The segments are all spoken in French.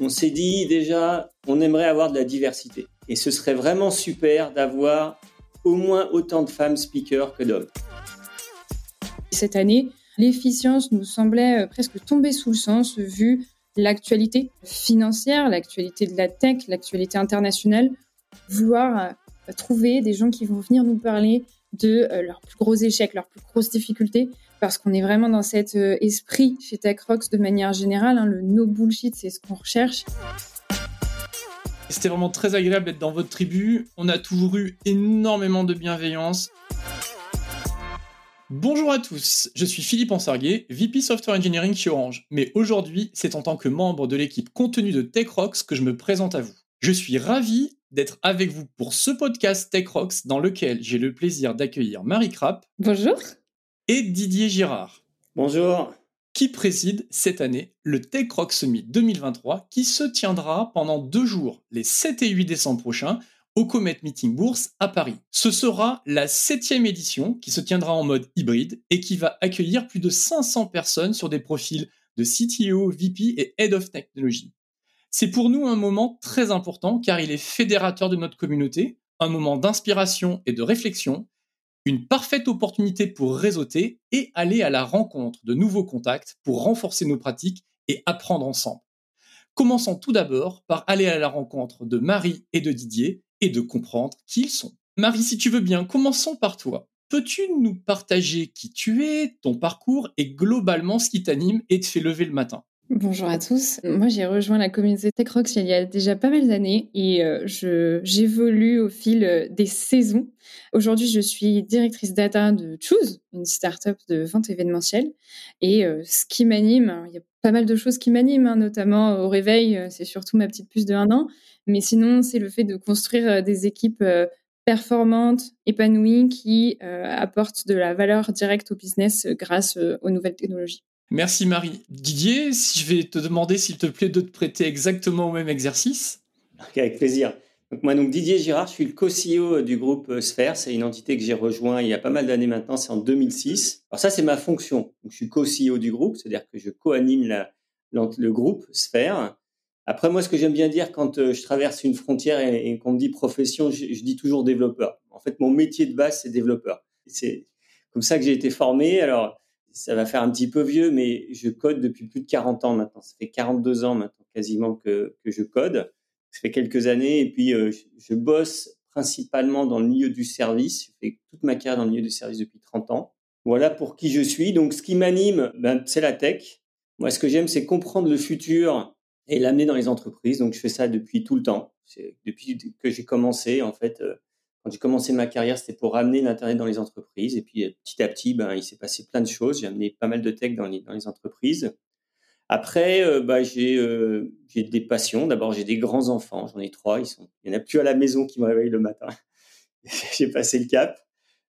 on s'est dit déjà, on aimerait avoir de la diversité. Et ce serait vraiment super d'avoir au moins autant de femmes speakers que d'hommes. Cette année, l'efficience nous semblait euh, presque tomber sous le sens vu l'actualité financière, l'actualité de la tech, l'actualité internationale, vouloir euh, trouver des gens qui vont venir nous parler de euh, leurs plus gros échecs, leurs plus grosses difficultés, parce qu'on est vraiment dans cet esprit chez TechRox de manière générale. Hein, le no bullshit, c'est ce qu'on recherche. C'était vraiment très agréable d'être dans votre tribu. On a toujours eu énormément de bienveillance. Bonjour à tous, je suis Philippe Ansarguet, VP Software Engineering chez Orange. Mais aujourd'hui, c'est en tant que membre de l'équipe contenu de TechRox que je me présente à vous. Je suis ravi d'être avec vous pour ce podcast TechRox dans lequel j'ai le plaisir d'accueillir Marie Krapp. Bonjour. Et Didier Girard. Bonjour. Qui préside cette année le TechRox Summit 2023 qui se tiendra pendant deux jours, les 7 et 8 décembre prochains, au Comet Meeting Bourse à Paris. Ce sera la septième édition qui se tiendra en mode hybride et qui va accueillir plus de 500 personnes sur des profils de CTO, VP et Head of Technology. C'est pour nous un moment très important car il est fédérateur de notre communauté, un moment d'inspiration et de réflexion, une parfaite opportunité pour réseauter et aller à la rencontre de nouveaux contacts pour renforcer nos pratiques et apprendre ensemble. Commençons tout d'abord par aller à la rencontre de Marie et de Didier et de comprendre qui ils sont. Marie, si tu veux bien, commençons par toi. Peux-tu nous partager qui tu es, ton parcours et globalement ce qui t'anime et te fait lever le matin? Bonjour à tous. Moi, j'ai rejoint la communauté TechRox il y a déjà pas mal d'années et euh, j'évolue au fil euh, des saisons. Aujourd'hui, je suis directrice data de Choose, une startup de vente événementielle. Et euh, ce qui m'anime, il y a pas mal de choses qui m'animent, hein, notamment au réveil, c'est surtout ma petite puce de un an. Mais sinon, c'est le fait de construire des équipes performantes, épanouies, qui apportent de la valeur directe au business grâce aux nouvelles technologies. Merci Marie. Didier, si je vais te demander s'il te plaît de te prêter exactement au même exercice. avec plaisir. Moi, donc Didier Girard, je suis le co-CEO du groupe euh, Sphere. C'est une entité que j'ai rejoint il y a pas mal d'années maintenant, c'est en 2006. Alors ça, c'est ma fonction. Je suis co-CEO du groupe, c'est-à-dire que je co-anime le groupe Sphere. Après, moi, ce que j'aime bien dire quand euh, je traverse une frontière et, qu'on me dit profession, je, je, dis toujours développeur. En fait, mon métier de base, c'est développeur. C'est comme ça que j'ai été formé. Alors, ça va faire un petit peu vieux, mais je code depuis plus de 40 ans maintenant. Ça fait 42 ans maintenant quasiment que, que je code. Ça fait quelques années et puis euh, je, bosse principalement dans le milieu du service. Je fais toute ma carrière dans le milieu du service depuis 30 ans. Voilà pour qui je suis. Donc ce qui m'anime, ben, c'est la tech. Moi, ce que j'aime, c'est comprendre le futur et l'amener dans les entreprises. Donc je fais ça depuis tout le temps. Depuis que j'ai commencé, en fait, euh, quand j'ai commencé ma carrière, c'était pour ramener l'Internet dans les entreprises. Et puis, euh, petit à petit, ben, il s'est passé plein de choses. J'ai amené pas mal de tech dans les, dans les entreprises. Après, euh, bah, j'ai euh, des passions. D'abord, j'ai des grands enfants. J'en ai trois. Ils sont, il n'y en a plus à la maison qui me réveillent le matin. j'ai passé le cap.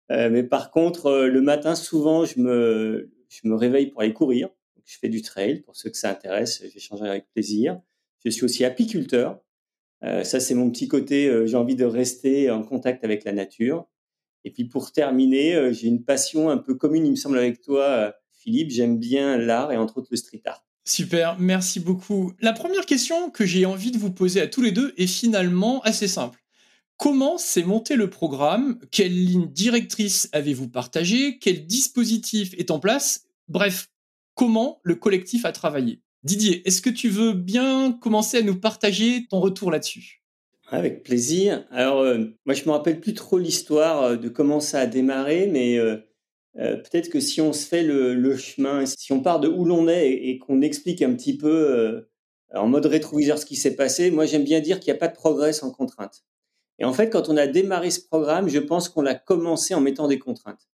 mais par contre, le matin, souvent, je me, je me réveille pour aller courir. Je fais du trail. Pour ceux que ça intéresse, j'échangerai avec plaisir. Je suis aussi apiculteur. Euh, ça, c'est mon petit côté. Euh, j'ai envie de rester en contact avec la nature. Et puis pour terminer, euh, j'ai une passion un peu commune, il me semble, avec toi, Philippe. J'aime bien l'art et entre autres le street art. Super, merci beaucoup. La première question que j'ai envie de vous poser à tous les deux est finalement assez simple. Comment s'est monté le programme? Quelle ligne directrice avez-vous partagée? Quel dispositif est en place? Bref, comment le collectif a travaillé? Didier, est-ce que tu veux bien commencer à nous partager ton retour là-dessus? Avec plaisir. Alors, euh, moi, je me rappelle plus trop l'histoire euh, de comment ça a démarré, mais euh, peut-être que si on se fait le, chemin, si on part de où l'on est et, qu'on explique un petit peu en mode rétroviseur ce qui s'est passé, moi, j'aime bien dire qu'il n'y a pas de progrès sans contrainte. Et en fait, quand on a démarré ce programme, je pense qu'on l'a commencé en mettant des contraintes.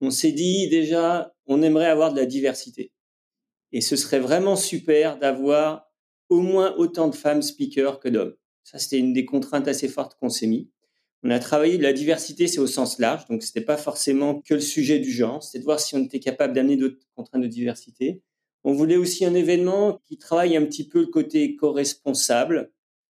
On s'est dit déjà, on aimerait avoir de la diversité. Et ce serait vraiment super d'avoir au moins autant de femmes speakers que d'hommes. Ça, c'était une des contraintes assez fortes qu'on s'est mis. On a travaillé de la diversité, c'est au sens large, donc c'était pas forcément que le sujet du genre, c'était de voir si on était capable d'amener d'autres contraintes de diversité. On voulait aussi un événement qui travaille un petit peu le côté co-responsable.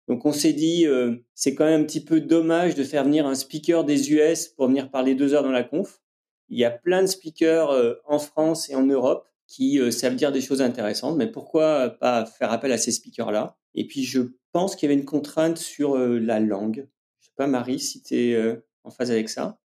Donc on s'est dit, euh, c'est quand même un petit peu dommage de faire venir un speaker des US pour venir parler deux heures dans la conf. Il y a plein de speakers euh, en France et en Europe qui savent dire des choses intéressantes, mais pourquoi pas faire appel à ces speakers-là? Et puis je pense qu'il y avait une contrainte sur la langue. Je sais pas, Marie, si tu es en phase avec ça.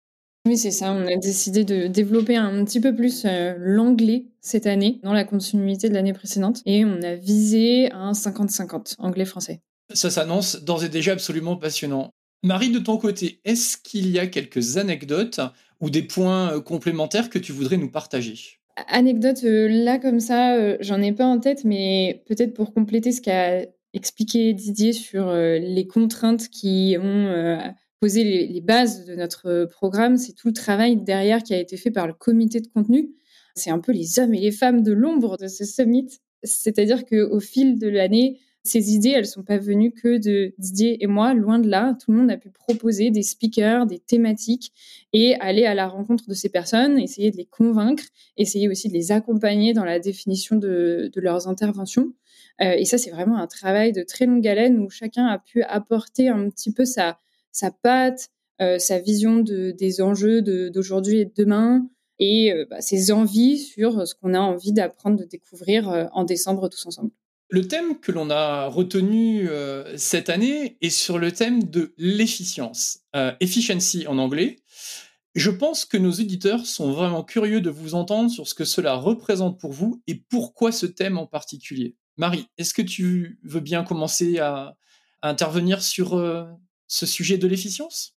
Oui, c'est ça. On a décidé de développer un petit peu plus l'anglais cette année, dans la continuité de l'année précédente. Et on a visé un 50-50, anglais-français. Ça s'annonce d'ores et déjà absolument passionnant. Marie, de ton côté, est-ce qu'il y a quelques anecdotes ou des points complémentaires que tu voudrais nous partager? Anecdote là comme ça, j'en ai pas en tête, mais peut-être pour compléter ce qu'a expliqué Didier sur les contraintes qui ont posé les, bases de notre programme, c'est tout le travail derrière qui a été fait par le comité de contenu. C'est un peu les hommes et les femmes de l'ombre de ce summit. C'est-à-dire qu'au fil de l'année, ces idées, elles sont pas venues que de Didier et moi, loin de là. Tout le monde a pu proposer des speakers, des thématiques et aller à la rencontre de ces personnes, essayer de les convaincre, essayer aussi de les accompagner dans la définition de, leurs interventions. Euh, et ça, c'est vraiment un travail de très longue haleine où chacun a pu apporter un petit peu sa, patte, euh, sa vision de, des enjeux d'aujourd'hui et de demain et euh, bah, ses envies sur ce qu'on a envie d'apprendre, de découvrir en décembre tous ensemble. Le thème que l'on a retenu euh, cette année est sur le thème de l'efficience, euh, efficiency en anglais. Je pense que nos éditeurs sont vraiment curieux de vous entendre sur ce que cela représente pour vous et pourquoi ce thème en particulier. Marie, est-ce que tu veux bien commencer à, intervenir sur euh, ce sujet de l'efficience?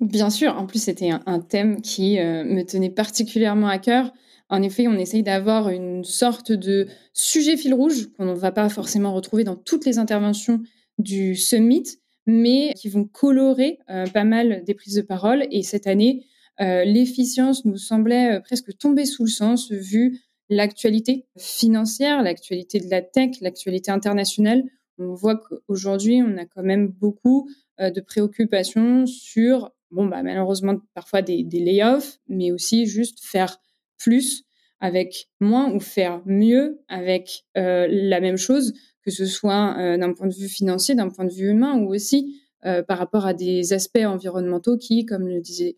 Bien sûr, en plus c'était un, thème qui me tenait particulièrement à cœur. En effet, on essaye d'avoir une sorte de sujet fil rouge qu'on ne va pas forcément retrouver dans toutes les interventions du summit, mais qui vont colorer euh, pas mal des prises de parole. Et cette année, euh, l'efficience nous semblait euh, presque tomber sous le sens vu l'actualité financière, l'actualité de la tech, l'actualité internationale. On voit qu'aujourd'hui, on a quand même beaucoup de préoccupations sur, bon, bah, malheureusement, parfois des, des layoffs, mais aussi juste faire plus avec moins ou faire mieux avec euh, la même chose, que ce soit euh, d'un point de vue financier, d'un point de vue humain ou aussi euh, par rapport à des aspects environnementaux qui, comme le disait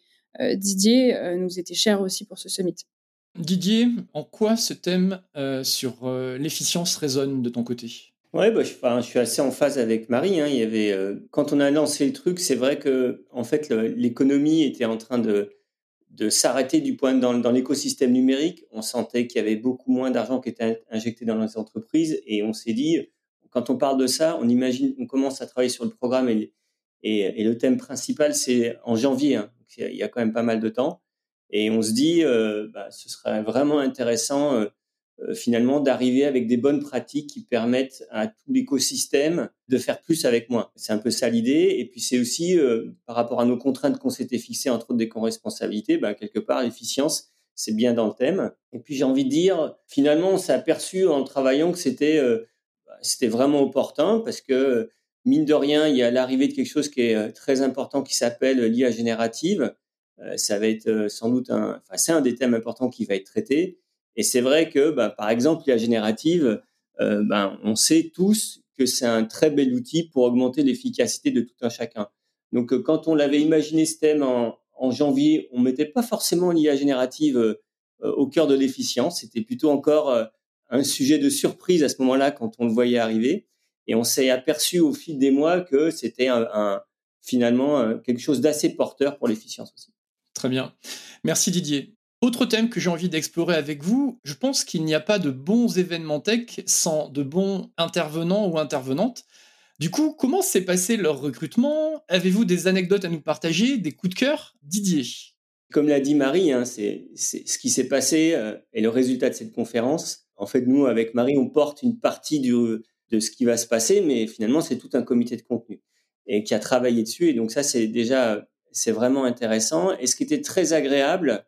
Didier, nous étaient chers aussi pour ce summit. Didier, en quoi ce thème sur l'efficience résonne de ton côté? Ouais, bah, je, je, suis assez en phase avec Marie. Hein. Il y avait, quand on a lancé le truc, c'est vrai que en fait l'économie était en train de, de s'arrêter du point dans, dans l'écosystème numérique. On sentait qu'il y avait beaucoup moins d'argent qui était injecté dans les entreprises et on s'est dit, quand on parle de ça, on imagine, on commence à travailler sur le programme et, et, le thème principal c'est en janvier. Hein. il y a quand même pas mal de temps et on se dit, euh, bah, ce serait vraiment intéressant euh, finalement d'arriver avec des bonnes pratiques qui permettent à tout l'écosystème de faire plus avec moins. C'est un peu ça l'idée. Et puis c'est aussi euh, par rapport à nos contraintes qu'on s'était fixées, entre autres des co-responsabilités, bah, quelque part l'efficience, c'est bien dans le thème. Et puis j'ai envie de dire, finalement, on s'est aperçu en travaillant que c'était euh, bah, c'était vraiment opportun parce que mine de rien, il y a l'arrivée de quelque chose qui est très important qui s'appelle l'IA générative. ça va être sans doute un, enfin c'est un des thèmes importants qui va être traité. Et c'est vrai que, bah, par exemple, l'IA générative, euh, ben, on sait tous que c'est un très bel outil pour augmenter l'efficacité de tout un chacun. Donc, euh, quand on l'avait imaginé ce thème en, janvier, on mettait pas forcément l'IA générative euh, au cœur de l'efficience. C'était plutôt encore un sujet de surprise à ce moment-là quand on le voyait arriver. Et on s'est aperçu au fil des mois que c'était finalement quelque chose d'assez porteur pour l'efficience aussi. Très bien. Merci Didier. Autre thème que j'ai envie d'explorer avec vous, je pense qu'il n'y a pas de bons événements tech sans de bons intervenants ou intervenantes. Du coup, comment s'est passé leur recrutement? Avez-vous des anecdotes à nous partager, des coups de cœur? Didier Comme l'a dit Marie, hein, c'est ce qui s'est passé euh, et le résultat de cette conférence. En fait, nous, avec Marie, on porte une partie de ce qui va se passer, mais finalement, c'est tout un comité de contenu et qui a travaillé dessus. Et donc ça, c'est déjà, c'est vraiment intéressant. Et ce qui était très agréable,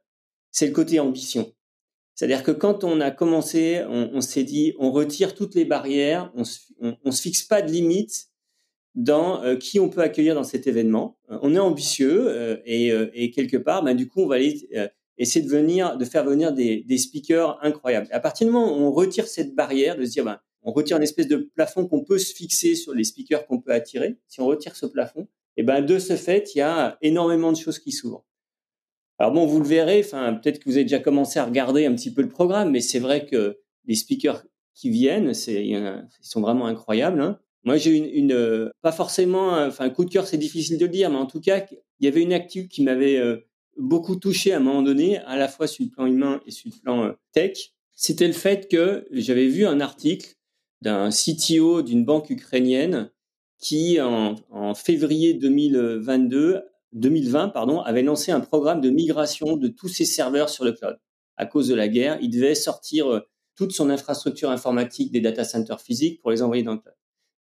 c'est le côté ambition. C'est-à-dire que quand on a commencé, on, s'est dit, on retire toutes les barrières, on se, se fixe pas de limites dans euh, qui on peut accueillir dans cet événement. Euh, on est ambitieux euh, et, quelque part, bah, du coup, on va aller essayer de venir, de faire venir des, speakers incroyables. à partir du moment où on retire cette barrière, de se dire, bah, on retire une espèce de plafond qu'on peut se fixer sur les speakers qu'on peut attirer. Si on retire ce plafond, et ben de ce fait, il y a énormément de choses qui s'ouvrent. Alors bon, vous le verrez, enfin peut-être que vous avez déjà commencé à regarder un petit peu le programme, mais c'est vrai que les speakers qui viennent, c'est, ils sont vraiment incroyables. Hein. Moi, j'ai une, une euh, pas forcément, enfin, coup de cœur, c'est difficile de le dire, mais en tout cas, il y avait une actu qui m'avait euh, beaucoup touché à un moment donné, à la fois sur le plan humain et sur le plan euh, tech. C'était le fait que j'avais vu un article d'un CTO d'une banque ukrainienne qui, en, en février 2022, 2020, pardon, avait lancé un programme de migration de tous ses serveurs sur le cloud. À cause de la guerre, il devait sortir toute son infrastructure informatique des data centers physiques pour les envoyer dans le cloud.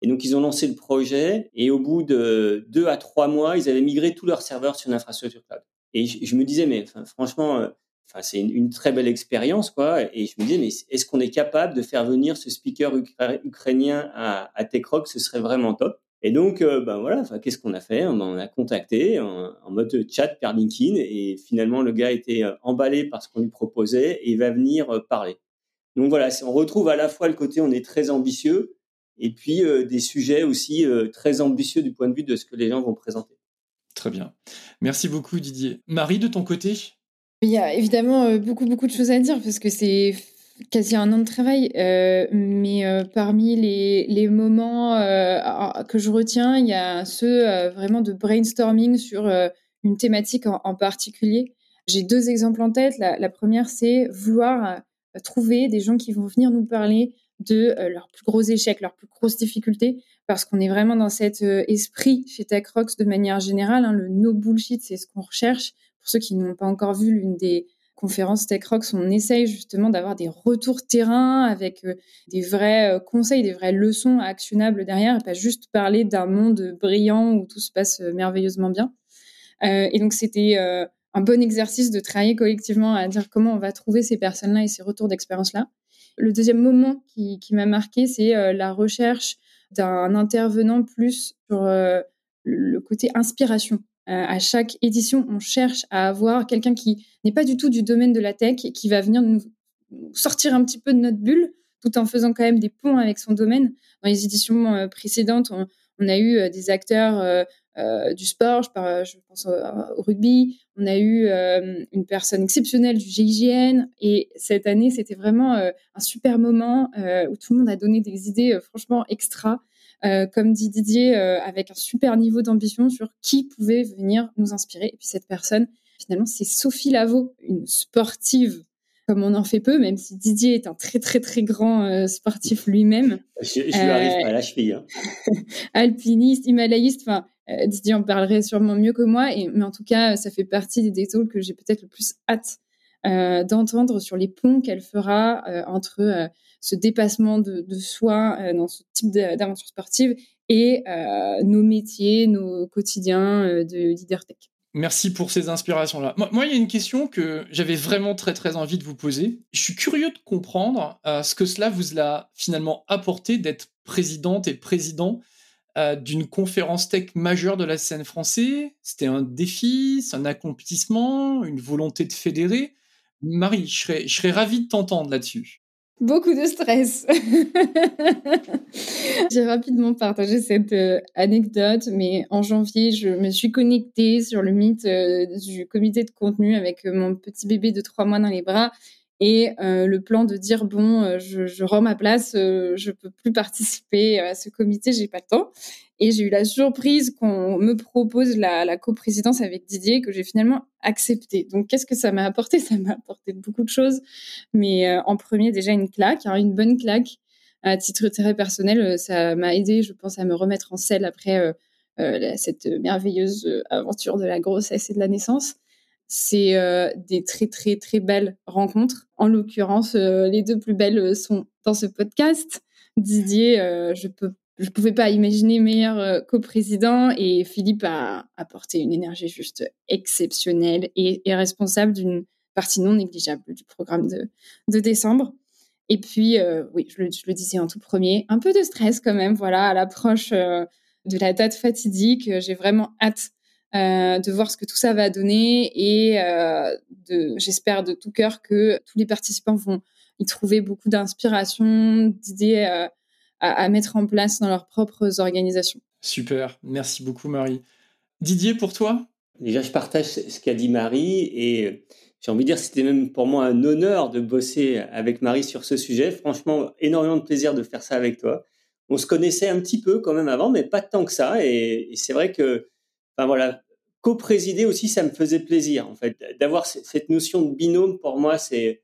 Et donc, ils ont lancé le projet et au bout de deux à trois mois, ils avaient migré tous leurs serveurs sur l'infrastructure cloud. Et je, me disais, mais franchement, euh, enfin, c'est une, très belle expérience, quoi. Et je me disais, mais est-ce qu'on est capable de faire venir ce speaker ukrainien à, à TechRock Ce serait vraiment top. Et donc, euh, ben voilà, qu'est-ce qu'on a fait? On a contacté en, mode chat par LinkedIn et finalement, le gars était euh, emballé par ce qu'on lui proposait et il va venir parler. Donc voilà, on retrouve à la fois le côté on est très ambitieux, et puis euh, des sujets aussi euh, très ambitieux du point de vue de ce que les gens vont présenter. Très bien. Merci beaucoup Didier. Marie, de ton côté? Il y a évidemment euh, beaucoup, beaucoup de choses à dire parce que c'est quasi un an de travail. mais parmi les, moments que je retiens, il y a ceux vraiment de brainstorming sur une thématique en, particulier. J'ai deux exemples en tête. La, première, c'est vouloir trouver des gens qui vont venir nous parler de euh, leurs plus gros échecs, leurs plus grosses difficultés, parce qu'on est vraiment dans cet euh, esprit chez TechRox de manière générale. Hein, le no bullshit, c'est ce qu'on recherche. Pour ceux qui n'ont pas encore vu l'une des conférences TechRox, on essaye justement d'avoir des retours terrain avec euh, des vrais conseils, des vraies leçons actionnables derrière, et pas juste parler d'un monde brillant où tout se passe merveilleusement bien. et donc c'était un bon exercice de travailler collectivement à dire comment on va trouver ces personnes-là et ces retours d'expérience-là. Le deuxième moment qui, m'a marqué, c'est euh, la recherche d'un intervenant plus sur euh, le côté inspiration. Euh, à chaque édition, on cherche à avoir quelqu'un qui n'est pas du tout du domaine de la tech qui va venir nous sortir un petit peu de notre bulle tout en faisant quand même des ponts avec son domaine. Dans les éditions précédentes, on, a eu des acteurs euh, du sport, je, je pense au, rugby. On a eu euh, une personne exceptionnelle du GIGN et cette année, c'était vraiment euh, un super moment où tout le monde a donné des idées franchement extra. Comme dit Didier, avec un super niveau d'ambition sur qui pouvait venir nous inspirer. Et puis cette personne, finalement, c'est Sophie Lavaux, une sportive comme on en fait peu, même si Didier est un très très très grand sportif lui-même. Je, je lui arrive pas à la cheville. Hein. Alpiniste, himalayiste, enfin, euh, Didier en parlerait sûrement mieux que moi, et, mais en tout cas, ça fait partie des détours que j'ai peut-être le plus hâte euh, d'entendre sur les ponts qu'elle fera euh, entre ce dépassement de, soi dans ce type d'aventure sportive et nos métiers, nos quotidiens de leader tech. Merci pour ces inspirations-là. Moi, il y a une question que j'avais vraiment très très envie de vous poser. Je suis curieux de comprendre ce que cela vous a finalement apporté d'être présidente et président euh, d'une conférence tech majeure de la scène française. C'était un défi, c'est un accomplissement, une volonté de fédérer. Marie, je serais, je serais ravie de t'entendre là-dessus. Beaucoup de stress. J'ai rapidement partagé cette euh, anecdote, mais en janvier, je me suis connectée sur le mythe euh, du comité de contenu avec mon petit bébé de trois mois dans les bras et euh, le plan de dire bon, euh, je, je rends ma place, euh, je peux plus participer à ce comité, j'ai pas le temps. Et j'ai eu la surprise qu'on me propose la, la coprésidence avec Didier que j'ai finalement accepté. Donc qu'est-ce que ça m'a apporté? Ça m'a apporté beaucoup de choses, mais en premier déjà une claque, hein, une bonne claque. À titre très personnel, ça m'a aidé, je pense, à me remettre en selle après cette merveilleuse aventure de la grossesse et de la naissance c'est euh, des très très très belles rencontres. En l'occurrence, euh, les deux plus belles euh, sont dans ce podcast. Didier, je peux je pouvais pas imaginer meilleur coprésident et Philippe a apporté une énergie juste exceptionnelle et responsable d'une partie non négligeable du programme de, de décembre. Et puis, oui, je le, je le, disais en tout premier, un peu de stress quand même, voilà, à l'approche de la date fatidique. J'ai vraiment hâte euh, de voir ce que tout ça va donner et euh, j'espère de tout cœur que tous les participants vont y trouver beaucoup d'inspiration, d'idées euh, à, mettre en place dans leurs propres organisations. Super, merci beaucoup Marie. Didier, pour toi? Déjà, je partage ce qu'a dit Marie et j'ai envie de dire, c'était même pour moi un honneur de bosser avec Marie sur ce sujet. Franchement, énormément de plaisir de faire ça avec toi. On se connaissait un petit peu quand même avant, mais pas tant que ça. Et, c'est vrai que, enfin voilà, co-présider aussi, ça me faisait plaisir en fait. D'avoir cette notion de binôme, pour moi, c'est,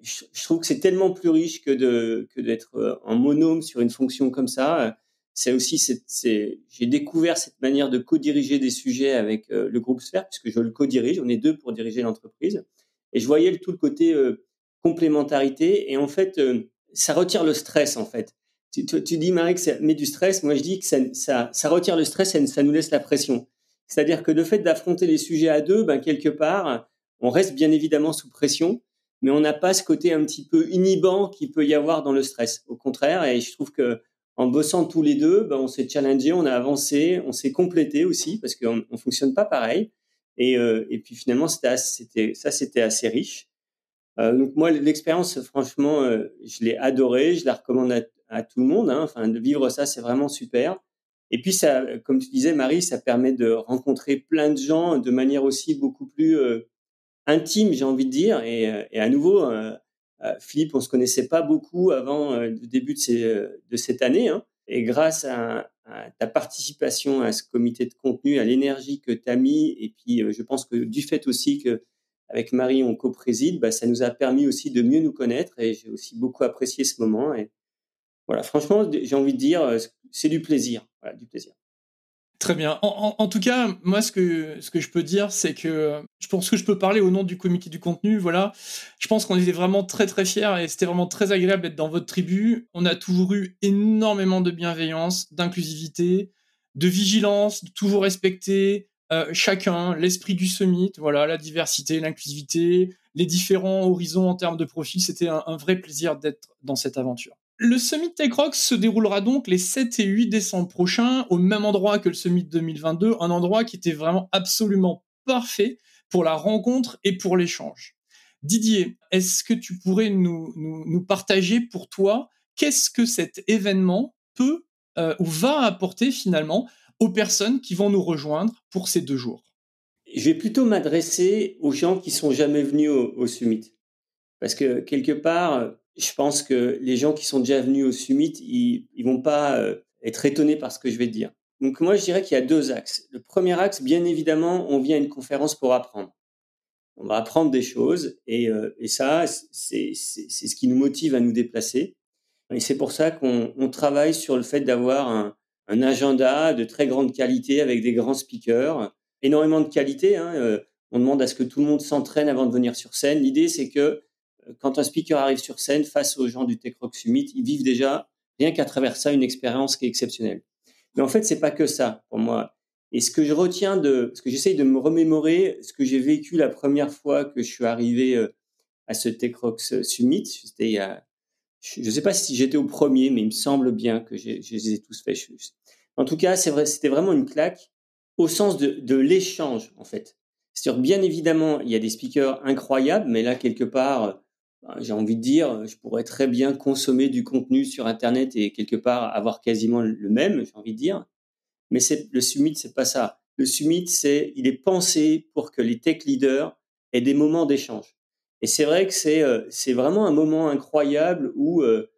je, trouve que c'est tellement plus riche que de que d'être euh, en monôme sur une fonction comme ça. C'est aussi, c'est, j'ai découvert cette manière de co-diriger des sujets avec euh, le groupe Sphère, puisque je le co-dirige. On est deux pour diriger l'entreprise. Et je voyais tout le côté euh, complémentarité. Et en fait, ça retire le stress en fait. Tu, tu, dis Marie que ça met du stress. Moi, je dis que ça, ça, ça retire le stress et ça nous laisse la pression. C'est-à-dire que le fait d'affronter les sujets à deux, ben, quelque part, on reste bien évidemment sous pression, mais on n'a pas ce côté un petit peu inhibant qu'il peut y avoir dans le stress. Au contraire, et je trouve que en bossant tous les deux, ben, on s'est challengé, on a avancé, on s'est complété aussi parce qu'on ne fonctionne pas pareil. Et, euh, et puis finalement, c'était, ça, c'était assez riche. Euh, donc moi, l'expérience, franchement, euh, je l'ai adorée, je la recommande à, à tout le monde. Hein. Enfin, de vivre ça, c'est vraiment super. Et puis, ça, comme tu disais, Marie, ça permet de rencontrer plein de gens de manière aussi beaucoup plus euh, intime, j'ai envie de dire. Et, euh, à nouveau, euh, Philippe, on se connaissait pas beaucoup avant le début de, cette année. Hein. Et grâce à, ta participation à ce comité de contenu, à l'énergie que tu as mis, et puis je pense que du fait aussi que avec Marie, on co-préside, bah, ça nous a permis aussi de mieux nous connaître. Et j'ai aussi beaucoup apprécié ce moment. Et, voilà, franchement, j'ai envie de dire, euh, c'est du plaisir. Du plaisir. Très bien. En, tout cas, moi, ce que, ce que je peux dire, c'est que je pense que je peux parler au nom du comité du contenu. Voilà. Je pense qu'on était vraiment très, très fiers et c'était vraiment très agréable d'être dans votre tribu. On a toujours eu énormément de bienveillance, d'inclusivité, de vigilance, de toujours respecter euh, chacun, l'esprit du summit, voilà, la diversité, l'inclusivité, les différents horizons en termes de profil. C'était un vrai plaisir d'être dans cette aventure. Le Summit TechRox se déroulera donc les 7 et 8 décembre prochains au même endroit que le Summit 2022, un endroit qui était vraiment absolument parfait pour la rencontre et pour l'échange. Didier, est-ce que tu pourrais nous, partager pour toi qu'est-ce que cet événement peut euh, ou va apporter finalement aux personnes qui vont nous rejoindre pour ces deux jours? Je vais plutôt m'adresser aux gens qui sont jamais venus au Summit. Parce que quelque part, je pense que les gens qui sont déjà venus au summit, ils, ils vont pas euh, être étonnés par ce que je vais dire. Donc moi, je dirais qu'il y a deux axes. Le premier axe, bien évidemment, on vient à une conférence pour apprendre. On va apprendre des choses et, euh, et ça, c'est ce qui nous motive à nous déplacer. Et c'est pour ça qu'on on travaille sur le fait d'avoir un, un, agenda de très grande qualité avec des grands speakers, énormément de qualité. Hein. Euh, on demande à ce que tout le monde s'entraîne avant de venir sur scène. L'idée, c'est que quand un speaker arrive sur scène face aux gens du Tech Rock Summit, ils vivent déjà, rien qu'à travers ça, une expérience qui est exceptionnelle. Mais en fait, c'est pas que ça pour moi. Et ce que je retiens de, ce que j'essaye de me remémorer, ce que j'ai vécu la première fois que je suis arrivé euh, à ce Tech Rock Summit, c'était il y a, je sais pas si j'étais au premier, mais il me semble bien que je les ai tous faits. En tout cas, c'est vrai, c'était vraiment une claque au sens de, de l'échange, en fait. C'est-à-dire, bien évidemment, il y a des speakers incroyables, mais là, quelque part, j'ai envie de dire, je pourrais très bien consommer du contenu sur Internet et quelque part avoir quasiment le même, j'ai envie de dire. Mais le summit, c'est pas ça. Le summit, c'est, il est pensé pour que les tech leaders aient des moments d'échange. Et c'est vrai que c'est, euh, c'est vraiment un moment incroyable où euh,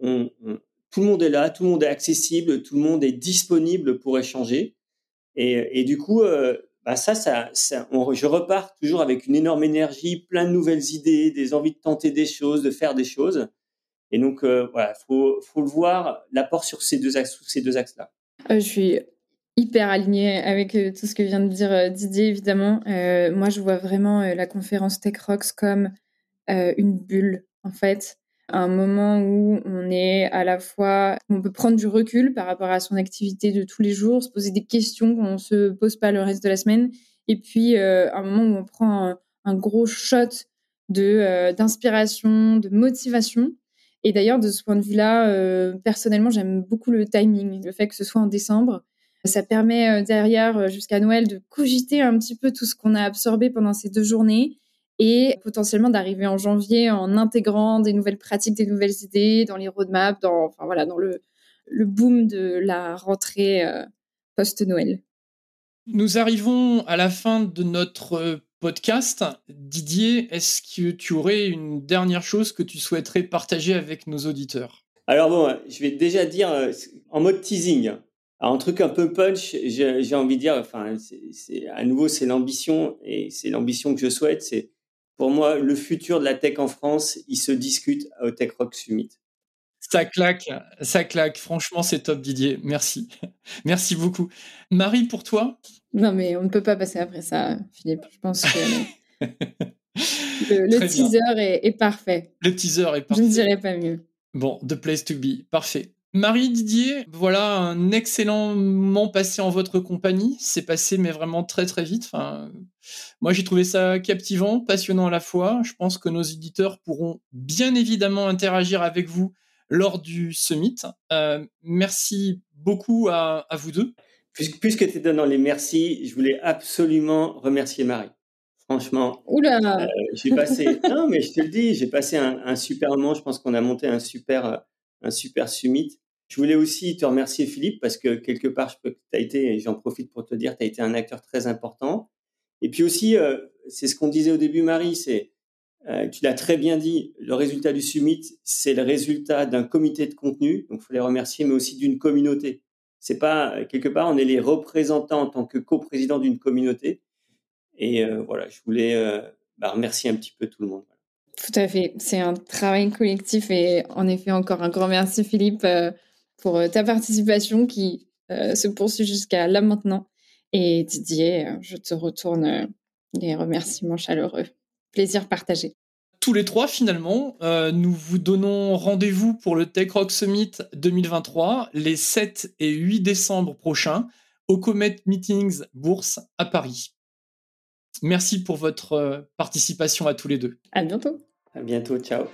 tout le monde est là, tout le monde est accessible, tout le monde est disponible pour échanger. Et, du coup, euh, bah, ça, ça, je repars toujours avec une énorme énergie, plein de nouvelles idées, des envies de tenter des choses, de faire des choses. Et donc, euh, voilà, faut, faut le voir, l'apport sur ces deux axes, ces deux axes-là. Euh, je suis hyper alignée avec euh, tout ce que vient de dire Didier, évidemment. moi, je vois vraiment la conférence Tech Rocks comme une bulle, en fait un moment où on est à la fois, on peut prendre du recul par rapport à son activité de tous les jours, se poser des questions qu'on ne se pose pas le reste de la semaine, et puis euh, un moment où on prend un, gros shot de euh, d'inspiration, de motivation. Et d'ailleurs, de ce point de vue-là, euh, personnellement, j'aime beaucoup le timing, le fait que ce soit en décembre. Ça permet derrière, jusqu'à Noël, de cogiter un petit peu tout ce qu'on a absorbé pendant ces deux journées et potentiellement d'arriver en janvier en intégrant des nouvelles pratiques, des nouvelles idées dans les roadmaps, dans, enfin voilà, dans le, le boom de la rentrée euh, post-Noël. Nous arrivons à la fin de notre podcast. Didier, est-ce que tu aurais une dernière chose que tu souhaiterais partager avec nos auditeurs? Alors bon, je vais déjà dire en mode teasing. Alors, un truc un peu punch, j'ai envie de dire, enfin, c'est à nouveau, c'est l'ambition et c'est l'ambition que je souhaite. C'est pour moi le futur de la tech en France, il se discute au Tech Rock Summit. Ça claque, ça claque. Franchement, c'est top, Didier. Merci. Merci beaucoup. Marie, pour toi? Non, mais on ne peut pas passer après ça, Philippe. Je pense que le, teaser est, parfait. Le teaser est parfait. Je ne dirais pas mieux. Bon, The Place to Be, parfait. Marie Didier, voilà un excellent moment passé en votre compagnie. C'est passé, mais vraiment très très vite. Enfin, moi, j'ai trouvé ça captivant, passionnant à la fois. Je pense que nos éditeurs pourront bien évidemment interagir avec vous lors du summit. Euh, merci beaucoup à, vous deux. Puisque, tu es dans les merci, je voulais absolument remercier Marie. Franchement, Oula. Euh, j'ai passé. non, mais je te le dis, j'ai passé un, super moment. Je pense qu'on a monté un super, un super summit. Je voulais aussi te remercier, Philippe, parce que quelque part, je peux as été, et j'en profite pour te dire, tu as été un acteur très important. Et puis aussi, euh, c'est ce qu'on disait au début, Marie, c'est euh, tu l'as très bien dit, le résultat du summit, c'est le résultat d'un comité de contenu, donc il faut les remercier, mais aussi d'une communauté. C'est pas euh, quelque part, on est les représentants en tant que coprésident d'une communauté. Et euh, voilà, je voulais bah, remercier un petit peu tout le monde. Tout à fait, c'est un travail collectif et en effet encore un grand merci Philippe pour ta participation qui se poursuit jusqu'à là maintenant. Et Didier, je te retourne les remerciements chaleureux plaisir partagé. Tous les trois, finalement, euh, nous vous donnons rendez-vous pour le Tech Rock Summit 2023 les 7 et 8 décembre prochains au Comet Meetings Bourse à Paris. Merci pour votre euh, participation à tous les deux. À bientôt. À bientôt. Ciao.